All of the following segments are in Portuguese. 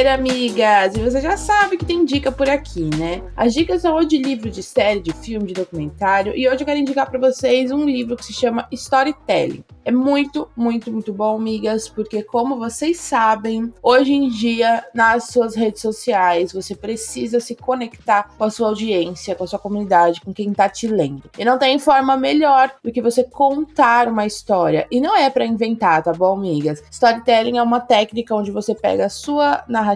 Terça-feira, amigas, e você já sabe que tem dica por aqui, né? As dicas são ou de livro, de série, de filme, de documentário, e hoje eu quero indicar para vocês um livro que se chama Storytelling. É muito, muito, muito bom, amigas, porque como vocês sabem, hoje em dia, nas suas redes sociais, você precisa se conectar com a sua audiência, com a sua comunidade, com quem tá te lendo. E não tem forma melhor do que você contar uma história. E não é para inventar, tá bom, amigas? Storytelling é uma técnica onde você pega a sua narrativa,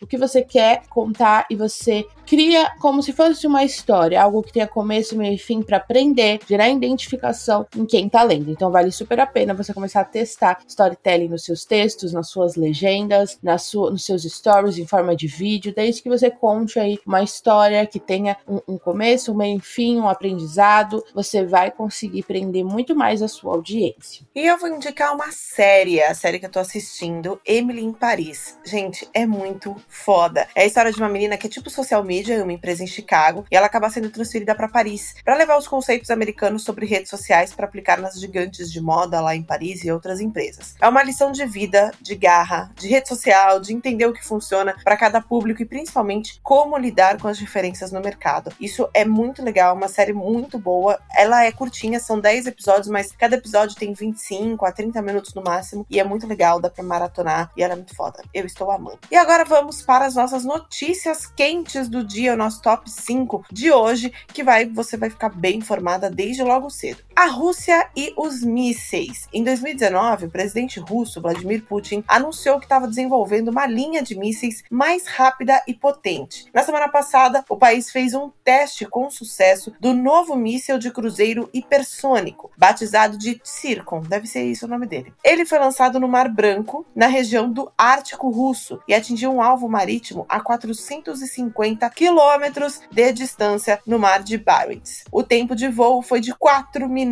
o que você quer contar e você cria como se fosse uma história, algo que tenha começo, meio e fim para aprender, gerar identificação em quem tá lendo. Então vale super a pena você começar a testar storytelling nos seus textos, nas suas legendas, na sua, nos seus stories em forma de vídeo, desde que você conte aí uma história que tenha um, um começo, um meio e fim, um aprendizado, você vai conseguir prender muito mais a sua audiência. E eu vou indicar uma série, a série que eu tô assistindo, Emily em Paris. Gente, é muito foda. É a história de uma menina que é tipo social media Media, uma empresa em Chicago, e ela acaba sendo transferida para Paris para levar os conceitos americanos sobre redes sociais para aplicar nas gigantes de moda lá em Paris e outras empresas. É uma lição de vida, de garra, de rede social, de entender o que funciona para cada público e principalmente como lidar com as diferenças no mercado. Isso é muito legal, uma série muito boa. Ela é curtinha, são 10 episódios, mas cada episódio tem 25 a 30 minutos no máximo e é muito legal, dá para maratonar e ela é muito foda. Eu estou amando. E agora vamos para as nossas notícias quentes do dia, o nosso top 5 de hoje, que vai você vai ficar bem informada desde logo cedo. A Rússia e os mísseis. Em 2019, o presidente russo Vladimir Putin anunciou que estava desenvolvendo uma linha de mísseis mais rápida e potente. Na semana passada, o país fez um teste com sucesso do novo míssil de cruzeiro hipersônico, batizado de Tsirkon, deve ser isso o nome dele. Ele foi lançado no Mar Branco, na região do Ártico Russo, e atingiu um alvo marítimo a 450 quilômetros de distância no mar de Barents. O tempo de voo foi de 4 minutos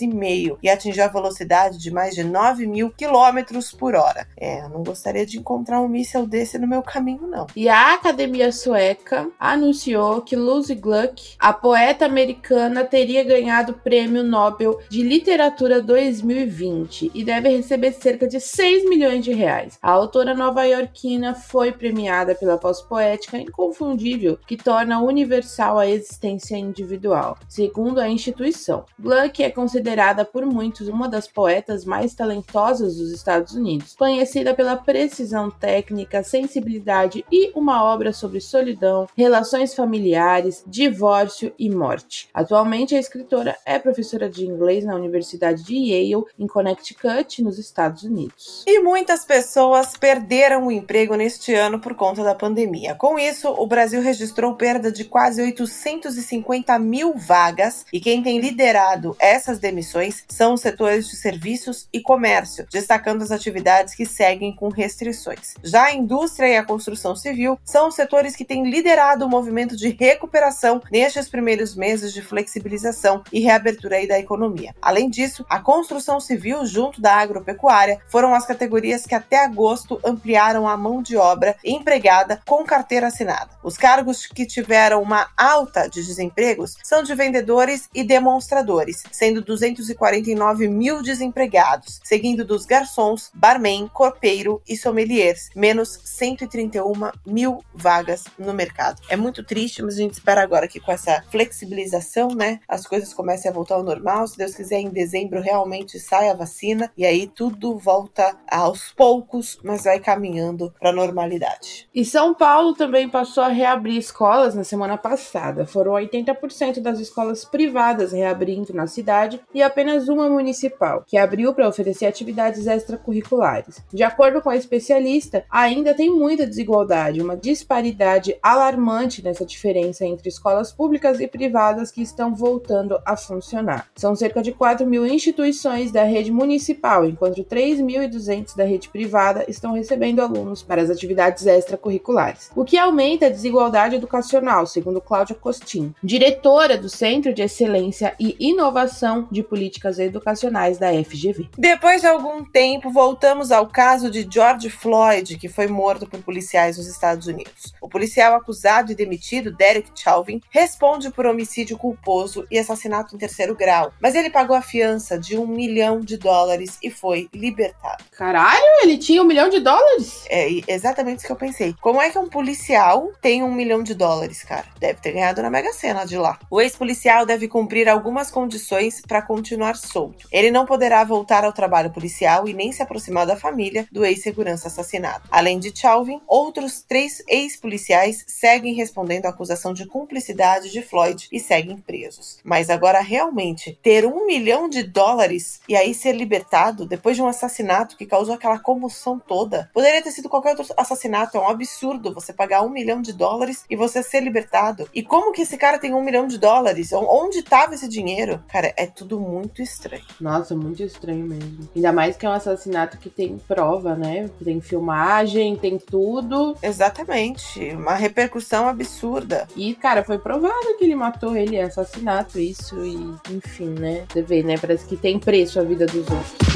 e meio e atingiu a velocidade de mais de 9 mil quilômetros por hora. É, eu não gostaria de encontrar um míssil desse no meu caminho, não. E a Academia Sueca anunciou que Lucy Gluck, a poeta americana, teria ganhado o Prêmio Nobel de Literatura 2020 e deve receber cerca de 6 milhões de reais. A autora nova-iorquina foi premiada pela voz poética inconfundível que torna universal a existência individual, segundo a instituição. Gluck é considerada por muitos uma das poetas mais talentosas dos Estados Unidos, conhecida pela precisão técnica, sensibilidade e uma obra sobre solidão, relações familiares, divórcio e morte. Atualmente, a escritora é professora de inglês na Universidade de Yale, em Connecticut, nos Estados Unidos. E muitas pessoas perderam o emprego neste ano por conta da pandemia. Com isso, o Brasil registrou perda de quase 850 mil vagas e quem tem liderado essas demissões são os setores de serviços e comércio, destacando as atividades que seguem com restrições. Já a indústria e a construção civil são os setores que têm liderado o movimento de recuperação nestes primeiros meses de flexibilização e reabertura da economia. Além disso, a construção civil junto da agropecuária foram as categorias que até agosto ampliaram a mão de obra empregada com carteira assinada. Os cargos que tiveram uma alta de desempregos são de vendedores e demonstradores, sendo 249 mil desempregados, seguindo dos garçons, barman, corpeiro e sommeliers, menos 131 mil vagas no mercado. É muito triste, mas a gente espera agora que com essa flexibilização, né, as coisas comecem a voltar ao normal. Se Deus quiser, em dezembro realmente sai a vacina e aí tudo volta aos poucos, mas vai caminhando para a normalidade. E São Paulo também passou a reabrir escolas na semana passada. Foram 80% das escolas privadas reabrindo na cidade cidade e apenas uma municipal, que abriu para oferecer atividades extracurriculares. De acordo com a especialista, ainda tem muita desigualdade, uma disparidade alarmante nessa diferença entre escolas públicas e privadas que estão voltando a funcionar. São cerca de 4 mil instituições da rede municipal, enquanto 3.200 da rede privada estão recebendo alunos para as atividades extracurriculares, o que aumenta a desigualdade educacional, segundo Cláudia Costin, diretora do Centro de Excelência e Inovação de Políticas Educacionais da FGV. Depois de algum tempo, voltamos ao caso de George Floyd, que foi morto por policiais nos Estados Unidos. O policial acusado e demitido, Derek Chauvin, responde por homicídio culposo e assassinato em terceiro grau, mas ele pagou a fiança de um milhão de dólares e foi libertado. Caralho, ele tinha um milhão de dólares? É exatamente isso que eu pensei. Como é que um policial tem um milhão de dólares, cara? Deve ter ganhado na Mega Sena de lá. O ex-policial deve cumprir algumas condições para continuar solto. Ele não poderá voltar ao trabalho policial e nem se aproximar da família do ex-segurança assassinado. Além de Chauvin, outros três ex-policiais seguem respondendo à acusação de cumplicidade de Floyd e seguem presos. Mas agora realmente ter um milhão de dólares e aí ser libertado depois de um assassinato que causou aquela comoção toda. Poderia ter sido qualquer outro assassinato, é um absurdo você pagar um milhão de dólares e você ser libertado. E como que esse cara tem um milhão de dólares? Onde estava esse dinheiro? Cara, é tudo muito estranho. Nossa, muito estranho mesmo. Ainda mais que é um assassinato que tem prova, né? Tem filmagem, tem tudo. Exatamente. Uma repercussão absurda. E, cara, foi provado que ele matou ele, é assassinato, isso, e enfim, né? Você vê, né? Parece que tem preço a vida dos outros.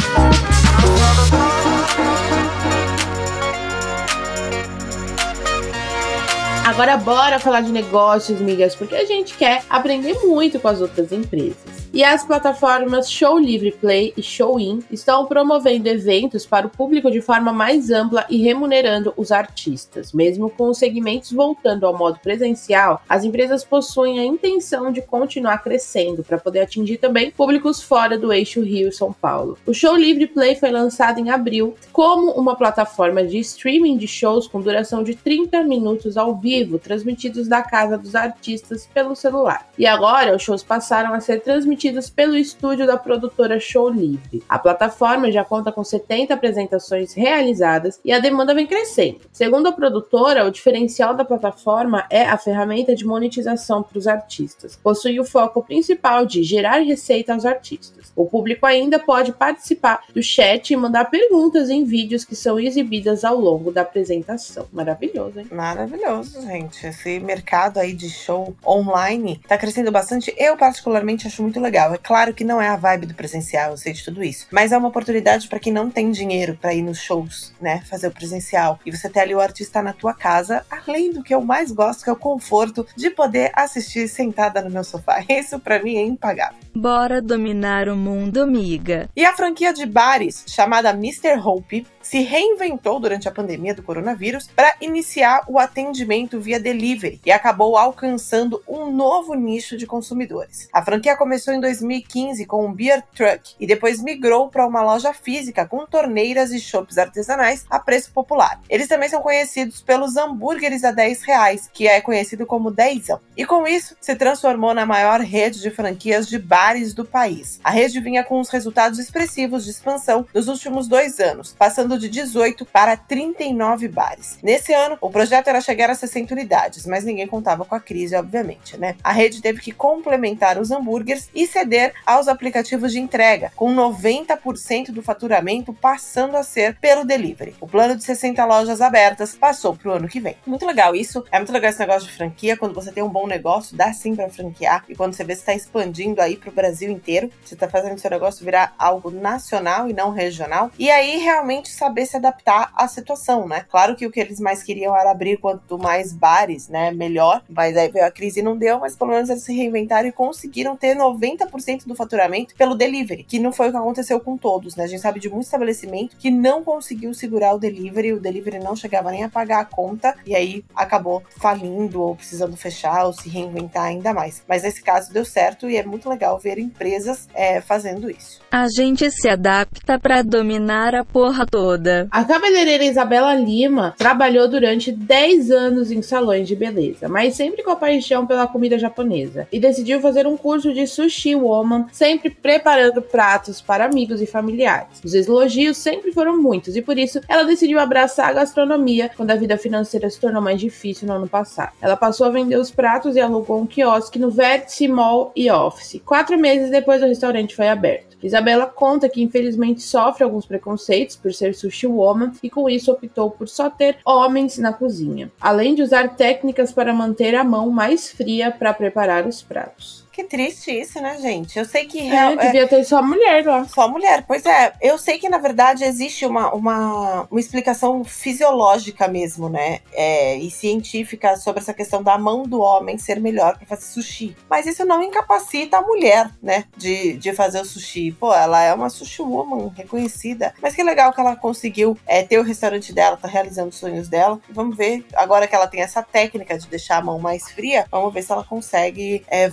Agora bora falar de negócios, migas, porque a gente quer aprender muito com as outras empresas. E as plataformas Show Livre Play e Showin estão promovendo eventos para o público de forma mais ampla e remunerando os artistas. Mesmo com os segmentos voltando ao modo presencial, as empresas possuem a intenção de continuar crescendo para poder atingir também públicos fora do eixo Rio São Paulo. O Show Livre Play foi lançado em abril como uma plataforma de streaming de shows com duração de 30 minutos ao vivo, transmitidos da casa dos artistas pelo celular. E agora os shows passaram a ser transmitidos transmitidos pelo estúdio da produtora Show Livre. A plataforma já conta com 70 apresentações realizadas e a demanda vem crescendo. Segundo a produtora, o diferencial da plataforma é a ferramenta de monetização para os artistas. Possui o foco principal de gerar receita aos artistas. O público ainda pode participar do chat e mandar perguntas em vídeos que são exibidas ao longo da apresentação. Maravilhoso, hein? Maravilhoso, gente. Esse mercado aí de show online tá crescendo bastante. Eu, particularmente, acho muito legal legal. É claro que não é a vibe do presencial, eu sei de tudo isso. Mas é uma oportunidade para quem não tem dinheiro para ir nos shows, né? Fazer o presencial. E você ter ali o artista na tua casa, além do que eu mais gosto, que é o conforto de poder assistir sentada no meu sofá. Isso para mim é impagável. Bora dominar o mundo, amiga. E a franquia de bares, chamada Mr. Hope, se reinventou durante a pandemia do coronavírus para iniciar o atendimento via delivery e acabou alcançando um novo nicho de consumidores. A franquia começou em 2015 com um beer truck e depois migrou para uma loja física com torneiras e chopps artesanais a preço popular. Eles também são conhecidos pelos hambúrgueres a 10 reais, que é conhecido como dezão. E com isso, se transformou na maior rede de franquias de bares do país. A rede vinha com os resultados expressivos de expansão nos últimos dois anos, passando de 18 para 39 bares. Nesse ano, o projeto era chegar a 60 unidades, mas ninguém contava com a crise, obviamente, né? A rede teve que complementar os hambúrgueres e ceder aos aplicativos de entrega, com 90% do faturamento passando a ser pelo delivery. O plano de 60 lojas abertas passou para o ano que vem. Muito legal isso. É muito legal esse negócio de franquia. Quando você tem um bom negócio, dá sim para franquear. E quando você vê que está expandindo aí para o Brasil inteiro, você está fazendo seu negócio virar algo nacional e não regional. E aí realmente saber se adaptar à situação, né? Claro que o que eles mais queriam era abrir quanto mais bares, né? Melhor. Mas aí veio a crise e não deu, mas pelo menos eles se reinventaram e conseguiram ter 90% do faturamento pelo delivery, que não foi o que aconteceu com todos, né? A gente sabe de muito estabelecimento que não conseguiu segurar o delivery, o delivery não chegava nem a pagar a conta e aí acabou falindo ou precisando fechar ou se reinventar ainda mais. Mas nesse caso deu certo e é muito legal ver empresas é, fazendo isso. A gente se adapta para dominar a porra toda toda. A cabeleireira Isabela Lima trabalhou durante 10 anos em salões de beleza, mas sempre com a paixão pela comida japonesa, e decidiu fazer um curso de sushi woman, sempre preparando pratos para amigos e familiares. Os elogios sempre foram muitos e por isso ela decidiu abraçar a gastronomia quando a vida financeira se tornou mais difícil no ano passado. Ela passou a vender os pratos e alugou um quiosque no Vértice Mall e Office. Quatro meses depois o restaurante foi aberto. Isabela conta que infelizmente sofre alguns preconceitos por ser sushi woman e com isso optou por só ter homens na cozinha, além de usar técnicas para manter a mão mais fria para preparar os pratos. Que triste isso, né, gente? Eu sei que. É, real- é, devia ter só mulher lá. Só mulher, pois é. Eu sei que, na verdade, existe uma, uma, uma explicação fisiológica mesmo, né? É, e científica sobre essa questão da mão do homem ser melhor para fazer sushi. Mas isso não incapacita a mulher, né? De, de fazer o sushi. Pô, ela é uma sushi woman reconhecida. Mas que legal que ela conseguiu é, ter o restaurante dela, tá realizando os sonhos dela. E vamos ver, agora que ela tem essa técnica de deixar a mão mais fria, vamos ver se ela consegue é,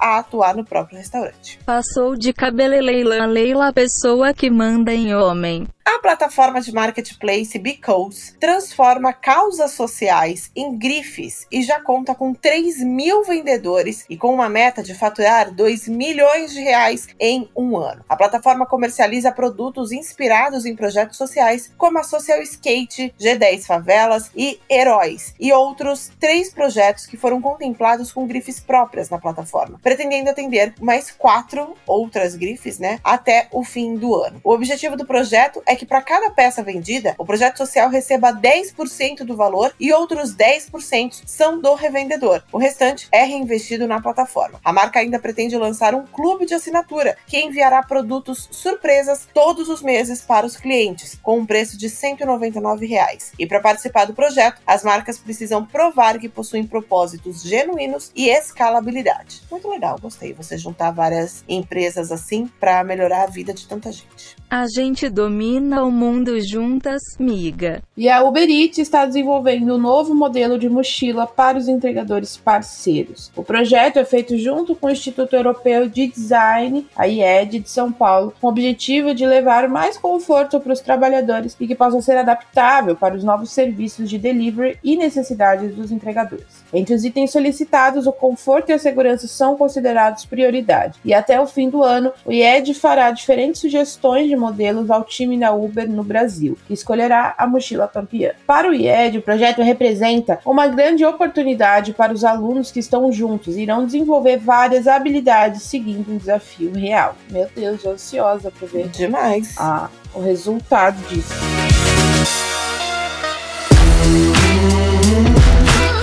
a atuar no próprio restaurante. Passou de cabeleleila a Leila, a pessoa que manda em homem. A plataforma de marketplace Because transforma causas sociais em grifes e já conta com 3 mil vendedores e com uma meta de faturar 2 milhões de reais em um ano. A plataforma comercializa produtos inspirados em projetos sociais como a Social Skate, G10 Favelas e Heróis, e outros três projetos que foram contemplados com grifes próprias na plataforma, pretendendo atender mais quatro outras grifes, né, até o fim do ano. O objetivo do projeto é que para cada peça vendida, o projeto social receba 10% do valor e outros 10% são do revendedor. O restante é reinvestido na plataforma. A marca ainda pretende lançar um clube de assinatura que enviará produtos surpresas todos os meses para os clientes, com um preço de 199 reais. E para participar do projeto, as marcas precisam provar que possuem propósitos genuínos e escalabilidade. Muito legal, gostei. Você juntar várias empresas assim para melhorar a vida de tanta gente. A gente domina o mundo juntas, miga. E a Uber Eats está desenvolvendo um novo modelo de mochila para os entregadores parceiros. O projeto é feito junto com o Instituto Europeu de Design, a IED de São Paulo, com o objetivo de levar mais conforto para os trabalhadores e que possa ser adaptável para os novos serviços de delivery e necessidades dos entregadores. Entre os itens solicitados, o conforto e a segurança são considerados prioridade. E até o fim do ano, o IED fará diferentes sugestões de modelos ao time da Uber no Brasil, que escolherá a mochila campeã. Para o IED, o projeto representa uma grande oportunidade para os alunos que estão juntos e irão desenvolver várias habilidades seguindo um desafio real. Meu Deus, ansiosa para ver Demais. a, o resultado disso.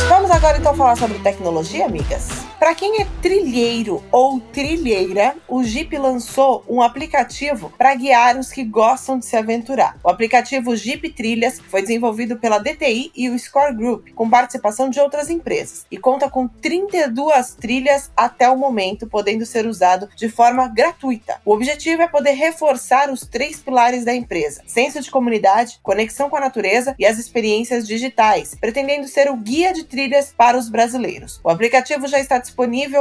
Vamos agora então falar sobre tecnologia, amigas? Para quem é trilheiro ou trilheira, o Jeep lançou um aplicativo para guiar os que gostam de se aventurar. O aplicativo Jeep Trilhas foi desenvolvido pela DTI e o Score Group, com participação de outras empresas, e conta com 32 trilhas até o momento, podendo ser usado de forma gratuita. O objetivo é poder reforçar os três pilares da empresa: senso de comunidade, conexão com a natureza e as experiências digitais, pretendendo ser o guia de trilhas para os brasileiros. O aplicativo já está disponível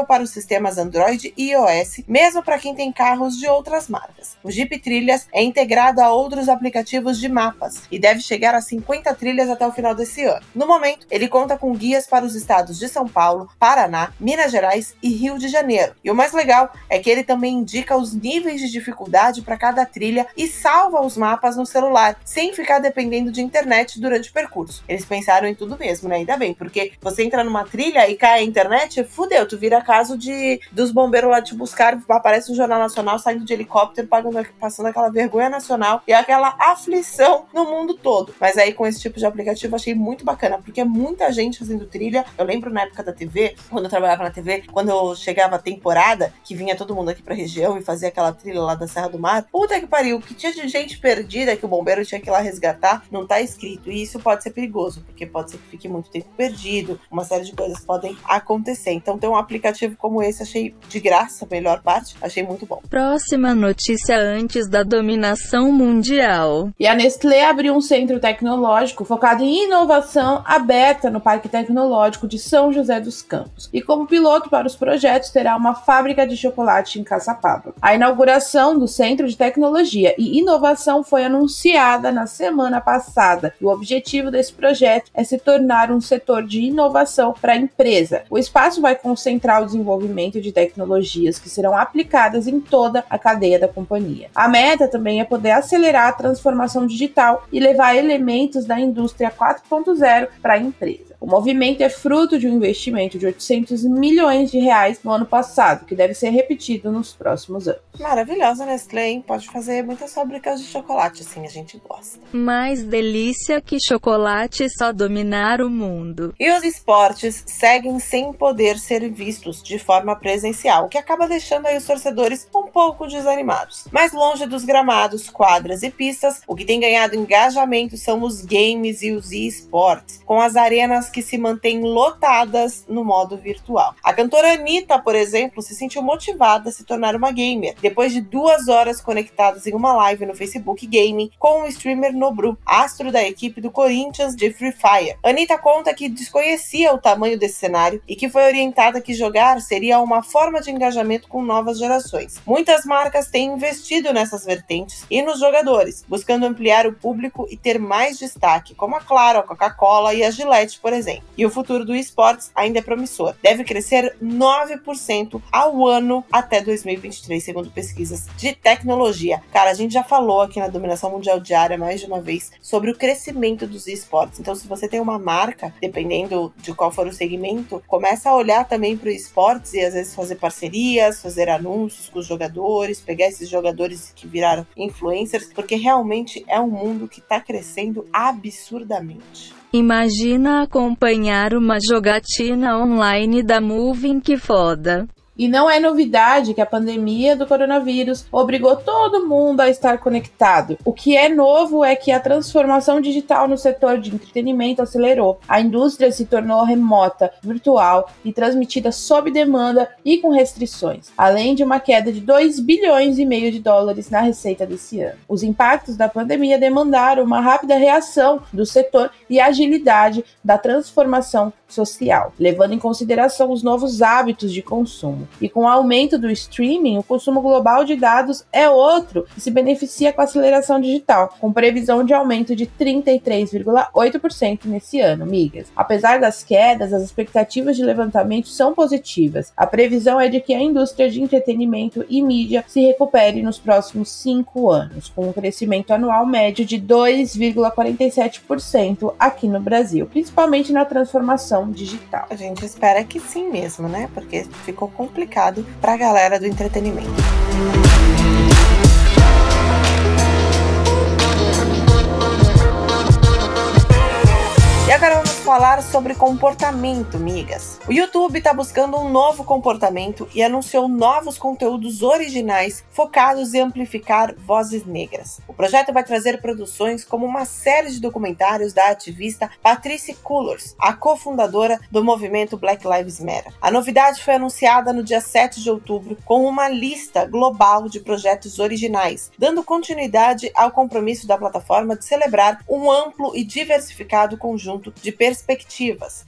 para os sistemas Android e iOS, mesmo para quem tem carros de outras marcas. O Jeep Trilhas é integrado a outros aplicativos de mapas e deve chegar a 50 trilhas até o final desse ano. No momento, ele conta com guias para os estados de São Paulo, Paraná, Minas Gerais e Rio de Janeiro. E o mais legal é que ele também indica os níveis de dificuldade para cada trilha e salva os mapas no celular, sem ficar dependendo de internet durante o percurso. Eles pensaram em tudo mesmo, né? Ainda bem, porque você entra numa trilha e cai a internet, fudeu, tu vira caso de dos bombeiros lá te buscar, aparece o Jornal Nacional saindo de helicóptero, pagando, passando aquela vergonha nacional e aquela aflição no mundo todo. Mas aí com esse tipo de aplicativo achei muito bacana, porque é muita gente fazendo trilha. Eu lembro na época da TV, quando eu trabalhava na TV, quando eu chegava a temporada, que vinha todo mundo aqui pra região e fazia aquela trilha lá da Serra do Mar. Puta que pariu, que tinha de gente perdida que o bombeiro tinha que ir lá resgatar, não tá escrito. E isso pode ser perigoso, porque pode ser que fique muito tempo perdido, uma série de coisas podem acontecer. Então um aplicativo como esse, achei de graça, a melhor parte, achei muito bom. Próxima notícia antes da dominação mundial. E a Nestlé abriu um centro tecnológico focado em inovação aberta no Parque Tecnológico de São José dos Campos. E como piloto para os projetos terá uma fábrica de chocolate em Caçapava. A inauguração do Centro de Tecnologia e Inovação foi anunciada na semana passada. E o objetivo desse projeto é se tornar um setor de inovação para a empresa. O espaço vai central de desenvolvimento de tecnologias que serão aplicadas em toda a cadeia da companhia. A meta também é poder acelerar a transformação digital e levar elementos da indústria 4.0 para a empresa. O movimento é fruto de um investimento de 800 milhões de reais no ano passado, que deve ser repetido nos próximos anos. Maravilhosa, Nestlé, hein? Pode fazer muitas fábricas de chocolate, assim a gente gosta. Mais delícia que chocolate só dominar o mundo. E os esportes seguem sem poder ser vistos de forma presencial, o que acaba deixando aí os torcedores um pouco desanimados. Mais longe dos gramados, quadras e pistas, o que tem ganhado engajamento são os games e os esportes, com as arenas que se mantêm lotadas no modo virtual. A cantora Anitta, por exemplo, se sentiu motivada a se tornar uma gamer, depois de duas horas conectadas em uma live no Facebook Gaming com o streamer Nobru, astro da equipe do Corinthians de Free Fire. Anitta conta que desconhecia o tamanho desse cenário e que foi orientada que jogar seria uma forma de engajamento com novas gerações. Muitas marcas têm investido nessas vertentes e nos jogadores, buscando ampliar o público e ter mais destaque, como a Claro, a Coca-Cola e a Gillette, por exemplo. E o futuro do esportes ainda é promissor. Deve crescer 9% ao ano até 2023, segundo pesquisas de tecnologia. Cara, a gente já falou aqui na Dominação Mundial Diária mais de uma vez sobre o crescimento dos esportes. Então, se você tem uma marca, dependendo de qual for o segmento, começa a olhar também para o esportes e às vezes fazer parcerias, fazer anúncios com os jogadores, pegar esses jogadores que viraram influencers, porque realmente é um mundo que está crescendo absurdamente. Imagina acompanhar uma jogatina online da Moving que foda. E não é novidade que a pandemia do coronavírus obrigou todo mundo a estar conectado. O que é novo é que a transformação digital no setor de entretenimento acelerou. A indústria se tornou remota, virtual e transmitida sob demanda e com restrições, além de uma queda de 2 bilhões e meio de dólares na receita desse ano. Os impactos da pandemia demandaram uma rápida reação do setor e agilidade da transformação social, levando em consideração os novos hábitos de consumo. E com o aumento do streaming, o consumo global de dados é outro que se beneficia com a aceleração digital, com previsão de aumento de 33,8% nesse ano, migas. Apesar das quedas, as expectativas de levantamento são positivas. A previsão é de que a indústria de entretenimento e mídia se recupere nos próximos cinco anos, com um crescimento anual médio de 2,47% aqui no Brasil, principalmente na transformação digital. A gente espera que sim mesmo, né? Porque ficou complicado para a galera do entretenimento. Falar sobre comportamento, migas. O YouTube está buscando um novo comportamento e anunciou novos conteúdos originais focados em amplificar vozes negras. O projeto vai trazer produções como uma série de documentários da ativista Patrice Cullors, a cofundadora do movimento Black Lives Matter. A novidade foi anunciada no dia 7 de outubro com uma lista global de projetos originais, dando continuidade ao compromisso da plataforma de celebrar um amplo e diversificado conjunto de perspectivas.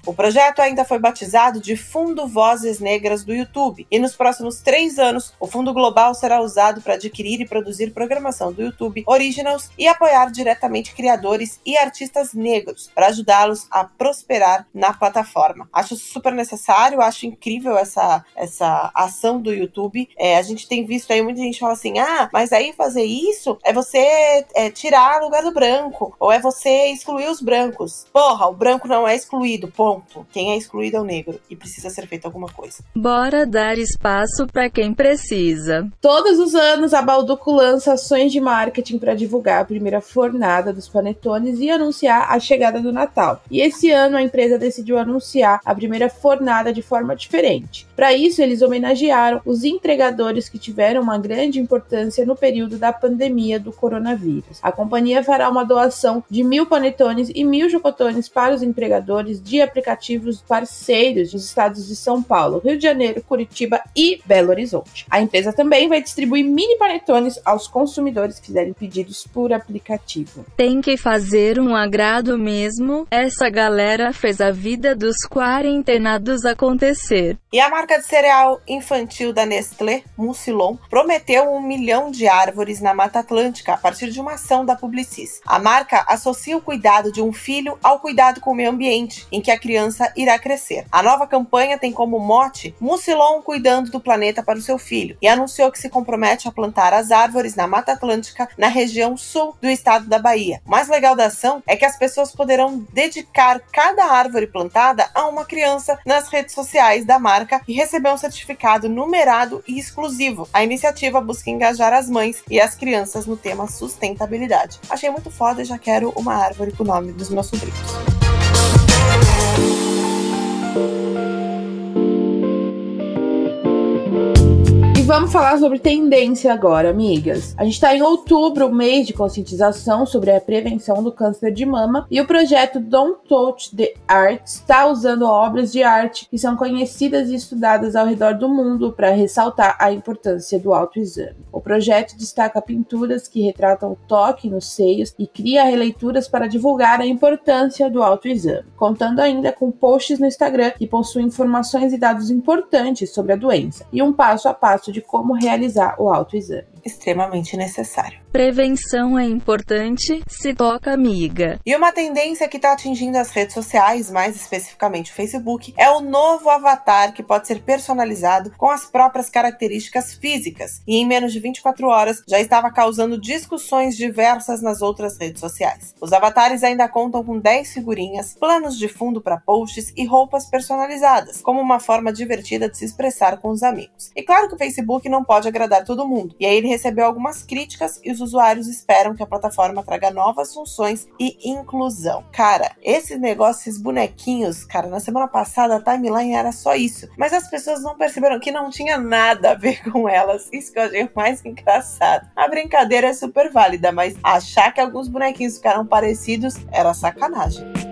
O projeto ainda foi batizado de Fundo Vozes Negras do YouTube, e nos próximos três anos, o fundo global será usado para adquirir e produzir programação do YouTube Originals e apoiar diretamente criadores e artistas negros, para ajudá-los a prosperar na plataforma. Acho super necessário, acho incrível essa, essa ação do YouTube. É, a gente tem visto aí muita gente fala assim: ah, mas aí fazer isso é você é, tirar lugar do branco, ou é você excluir os brancos. Porra, o branco não é excluído, ponto. Quem é excluído é o negro e precisa ser feita alguma coisa. Bora dar espaço para quem precisa. Todos os anos, a Balduco lança ações de marketing para divulgar a primeira fornada dos panetones e anunciar a chegada do Natal. E esse ano a empresa decidiu anunciar a primeira fornada de forma diferente. Para isso, eles homenagearam os entregadores que tiveram uma grande importância no período da pandemia do coronavírus. A companhia fará uma doação de mil panetones e mil chocotones para os empregadores de aplicativos parceiros dos estados de São Paulo, Rio de Janeiro, Curitiba e Belo Horizonte. A empresa também vai distribuir mini panetones aos consumidores que fizerem pedidos por aplicativo. Tem que fazer um agrado mesmo. Essa galera fez a vida dos quarentenados acontecer. E a marca de cereal infantil da Nestlé, Mucilon, prometeu um milhão de árvores na Mata Atlântica a partir de uma ação da Publicis. A marca associa o cuidado de um filho ao cuidado com o meio ambiente em que a criança irá crescer. A nova campanha tem como mote Mucilon cuidando do planeta para o seu filho e anunciou que se compromete a plantar as árvores na Mata Atlântica, na região sul do estado da Bahia. O mais legal da ação é que as pessoas poderão dedicar cada árvore plantada a uma criança nas redes sociais da marca e receber um certificado numerado e exclusivo. A iniciativa busca engajar as mães e as crianças no tema sustentabilidade. Achei muito foda e já quero uma árvore com o nome dos meus sobrinhos. Música vamos falar sobre tendência agora, amigas. A gente está em outubro, mês de conscientização sobre a prevenção do câncer de mama, e o projeto Don't Touch the Art está usando obras de arte que são conhecidas e estudadas ao redor do mundo para ressaltar a importância do autoexame. O projeto destaca pinturas que retratam o toque nos seios e cria releituras para divulgar a importância do autoexame, contando ainda com posts no Instagram que possuem informações e dados importantes sobre a doença e um passo a passo de como realizar o autoexame. Extremamente necessário. Prevenção é importante, se toca amiga. E uma tendência que está atingindo as redes sociais, mais especificamente o Facebook, é o novo avatar que pode ser personalizado com as próprias características físicas. E em menos de 24 horas já estava causando discussões diversas nas outras redes sociais. Os avatares ainda contam com 10 figurinhas, planos de fundo para posts e roupas personalizadas, como uma forma divertida de se expressar com os amigos. E claro que o Facebook não pode agradar todo mundo, e aí ele recebeu algumas críticas e os usuários esperam que a plataforma traga novas funções e inclusão. Cara, esses negócios, esses bonequinhos, cara, na semana passada a timeline era só isso, mas as pessoas não perceberam que não tinha nada a ver com elas. Isso que eu achei mais engraçado. A brincadeira é super válida, mas achar que alguns bonequinhos ficaram parecidos era sacanagem.